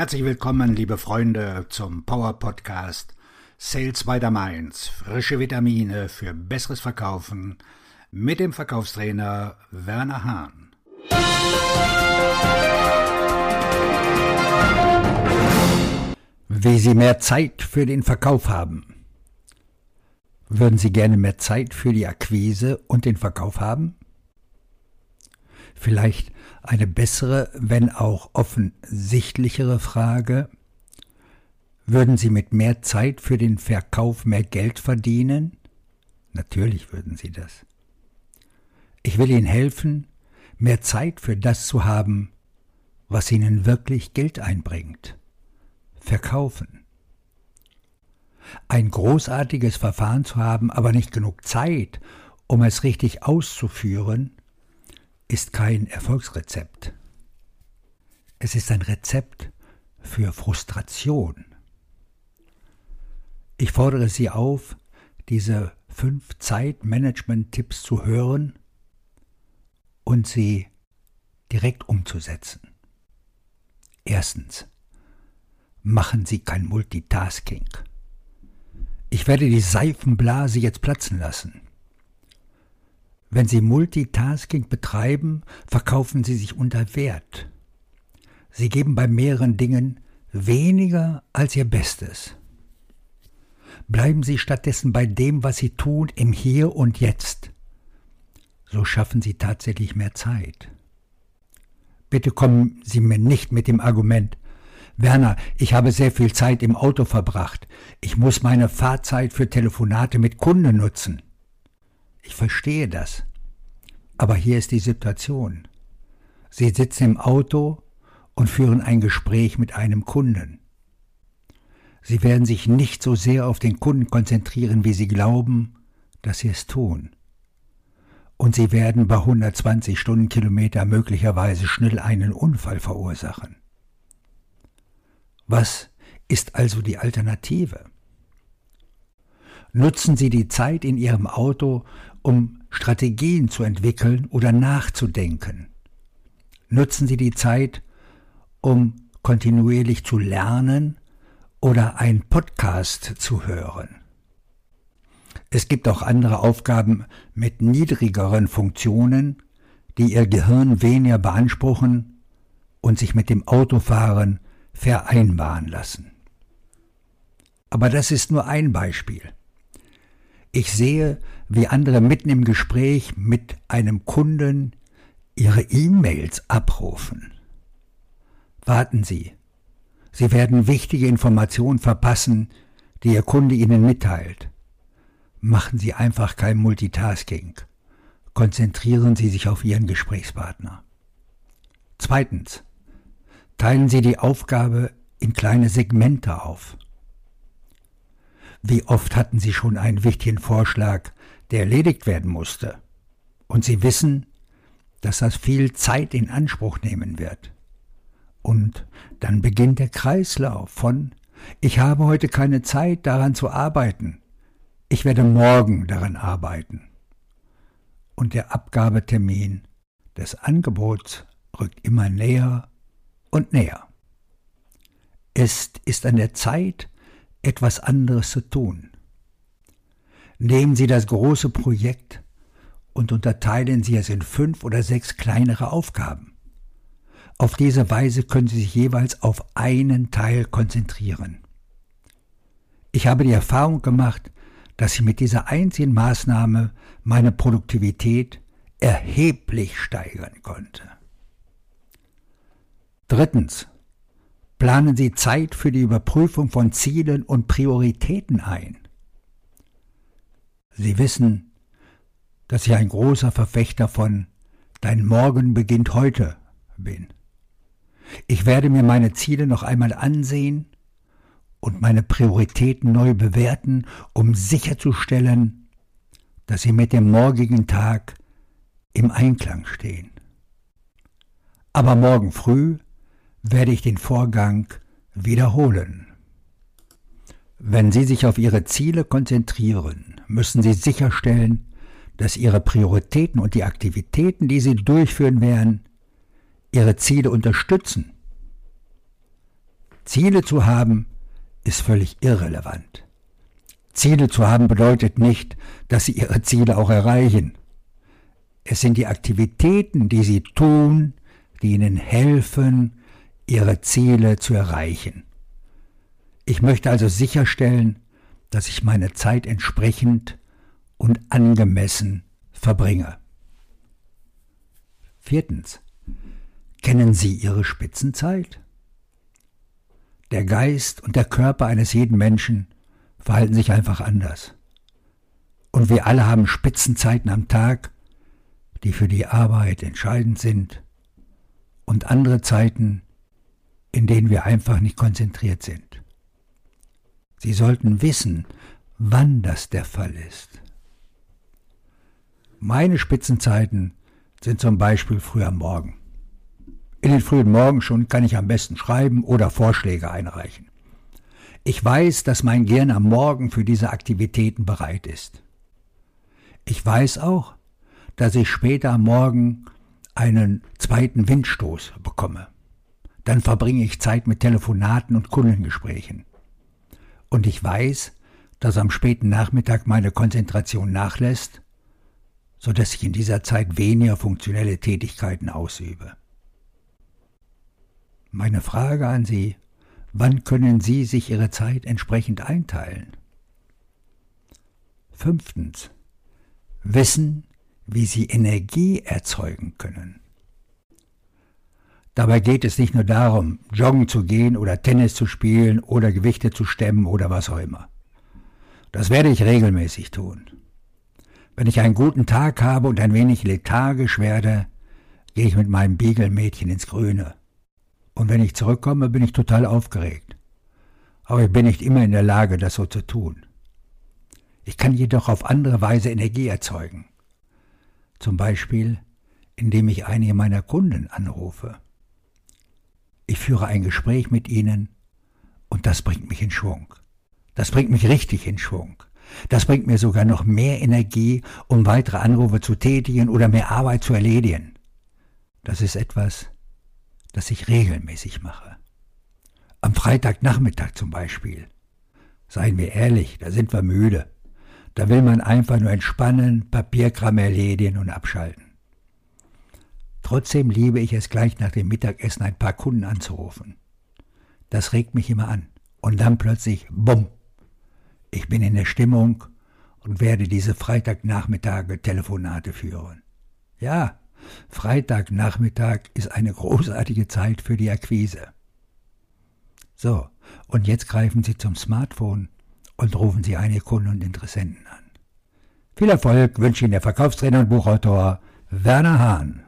Herzlich willkommen, liebe Freunde, zum Power Podcast Sales by the Mainz. Frische Vitamine für besseres Verkaufen mit dem Verkaufstrainer Werner Hahn. Wie Sie mehr Zeit für den Verkauf haben. Würden Sie gerne mehr Zeit für die Akquise und den Verkauf haben? Vielleicht eine bessere, wenn auch offensichtlichere Frage. Würden Sie mit mehr Zeit für den Verkauf mehr Geld verdienen? Natürlich würden Sie das. Ich will Ihnen helfen, mehr Zeit für das zu haben, was Ihnen wirklich Geld einbringt. Verkaufen. Ein großartiges Verfahren zu haben, aber nicht genug Zeit, um es richtig auszuführen, ist kein Erfolgsrezept. Es ist ein Rezept für Frustration. Ich fordere Sie auf, diese fünf Zeitmanagement-Tipps zu hören und sie direkt umzusetzen. Erstens. Machen Sie kein Multitasking. Ich werde die Seifenblase jetzt platzen lassen. Wenn Sie Multitasking betreiben, verkaufen Sie sich unter Wert. Sie geben bei mehreren Dingen weniger als Ihr Bestes. Bleiben Sie stattdessen bei dem, was Sie tun, im Hier und Jetzt. So schaffen Sie tatsächlich mehr Zeit. Bitte kommen Sie mir nicht mit dem Argument, Werner, ich habe sehr viel Zeit im Auto verbracht. Ich muss meine Fahrzeit für Telefonate mit Kunden nutzen. Ich verstehe das. Aber hier ist die Situation. Sie sitzen im Auto und führen ein Gespräch mit einem Kunden. Sie werden sich nicht so sehr auf den Kunden konzentrieren, wie Sie glauben, dass Sie es tun. Und Sie werden bei 120 Stundenkilometer möglicherweise schnell einen Unfall verursachen. Was ist also die Alternative? Nutzen Sie die Zeit in Ihrem Auto, um Strategien zu entwickeln oder nachzudenken. Nutzen Sie die Zeit, um kontinuierlich zu lernen oder ein Podcast zu hören. Es gibt auch andere Aufgaben mit niedrigeren Funktionen, die Ihr Gehirn weniger beanspruchen und sich mit dem Autofahren vereinbaren lassen. Aber das ist nur ein Beispiel. Ich sehe, wie andere mitten im Gespräch mit einem Kunden ihre E-Mails abrufen. Warten Sie. Sie werden wichtige Informationen verpassen, die Ihr Kunde Ihnen mitteilt. Machen Sie einfach kein Multitasking. Konzentrieren Sie sich auf Ihren Gesprächspartner. Zweitens. Teilen Sie die Aufgabe in kleine Segmente auf. Wie oft hatten Sie schon einen wichtigen Vorschlag, der erledigt werden musste? Und Sie wissen, dass das viel Zeit in Anspruch nehmen wird. Und dann beginnt der Kreislauf von Ich habe heute keine Zeit daran zu arbeiten. Ich werde morgen daran arbeiten. Und der Abgabetermin des Angebots rückt immer näher und näher. Es ist an der Zeit, etwas anderes zu tun. Nehmen Sie das große Projekt und unterteilen Sie es in fünf oder sechs kleinere Aufgaben. Auf diese Weise können Sie sich jeweils auf einen Teil konzentrieren. Ich habe die Erfahrung gemacht, dass ich mit dieser einzigen Maßnahme meine Produktivität erheblich steigern konnte. Drittens. Planen Sie Zeit für die Überprüfung von Zielen und Prioritäten ein. Sie wissen, dass ich ein großer Verfechter von Dein Morgen beginnt heute bin. Ich werde mir meine Ziele noch einmal ansehen und meine Prioritäten neu bewerten, um sicherzustellen, dass sie mit dem morgigen Tag im Einklang stehen. Aber morgen früh werde ich den Vorgang wiederholen. Wenn Sie sich auf Ihre Ziele konzentrieren, müssen Sie sicherstellen, dass Ihre Prioritäten und die Aktivitäten, die Sie durchführen werden, Ihre Ziele unterstützen. Ziele zu haben ist völlig irrelevant. Ziele zu haben bedeutet nicht, dass Sie Ihre Ziele auch erreichen. Es sind die Aktivitäten, die Sie tun, die Ihnen helfen, Ihre Ziele zu erreichen. Ich möchte also sicherstellen, dass ich meine Zeit entsprechend und angemessen verbringe. Viertens. Kennen Sie Ihre Spitzenzeit? Der Geist und der Körper eines jeden Menschen verhalten sich einfach anders. Und wir alle haben Spitzenzeiten am Tag, die für die Arbeit entscheidend sind, und andere Zeiten, in denen wir einfach nicht konzentriert sind. Sie sollten wissen, wann das der Fall ist. Meine Spitzenzeiten sind zum Beispiel früh am Morgen. In den frühen Morgen schon kann ich am besten schreiben oder Vorschläge einreichen. Ich weiß, dass mein Gehirn am Morgen für diese Aktivitäten bereit ist. Ich weiß auch, dass ich später am Morgen einen zweiten Windstoß bekomme. Dann verbringe ich Zeit mit Telefonaten und Kundengesprächen. Und ich weiß, dass am späten Nachmittag meine Konzentration nachlässt, so dass ich in dieser Zeit weniger funktionelle Tätigkeiten ausübe. Meine Frage an Sie, wann können Sie sich Ihre Zeit entsprechend einteilen? Fünftens. Wissen, wie Sie Energie erzeugen können. Dabei geht es nicht nur darum, joggen zu gehen oder Tennis zu spielen oder Gewichte zu stemmen oder was auch immer. Das werde ich regelmäßig tun. Wenn ich einen guten Tag habe und ein wenig lethargisch werde, gehe ich mit meinem Beagle-Mädchen ins Grüne und wenn ich zurückkomme, bin ich total aufgeregt. Aber ich bin nicht immer in der Lage, das so zu tun. Ich kann jedoch auf andere Weise Energie erzeugen. Zum Beispiel, indem ich einige meiner Kunden anrufe. Ich führe ein Gespräch mit ihnen und das bringt mich in Schwung. Das bringt mich richtig in Schwung. Das bringt mir sogar noch mehr Energie, um weitere Anrufe zu tätigen oder mehr Arbeit zu erledigen. Das ist etwas, das ich regelmäßig mache. Am Freitagnachmittag zum Beispiel. Seien wir ehrlich, da sind wir müde. Da will man einfach nur entspannen, Papierkram erledigen und abschalten. Trotzdem liebe ich es gleich nach dem Mittagessen ein paar Kunden anzurufen. Das regt mich immer an. Und dann plötzlich, bumm, ich bin in der Stimmung und werde diese Freitagnachmittage Telefonate führen. Ja, Freitagnachmittag ist eine großartige Zeit für die Akquise. So, und jetzt greifen Sie zum Smartphone und rufen Sie einige Kunden und Interessenten an. Viel Erfolg wünsche Ihnen der Verkaufstrainer und Buchautor Werner Hahn.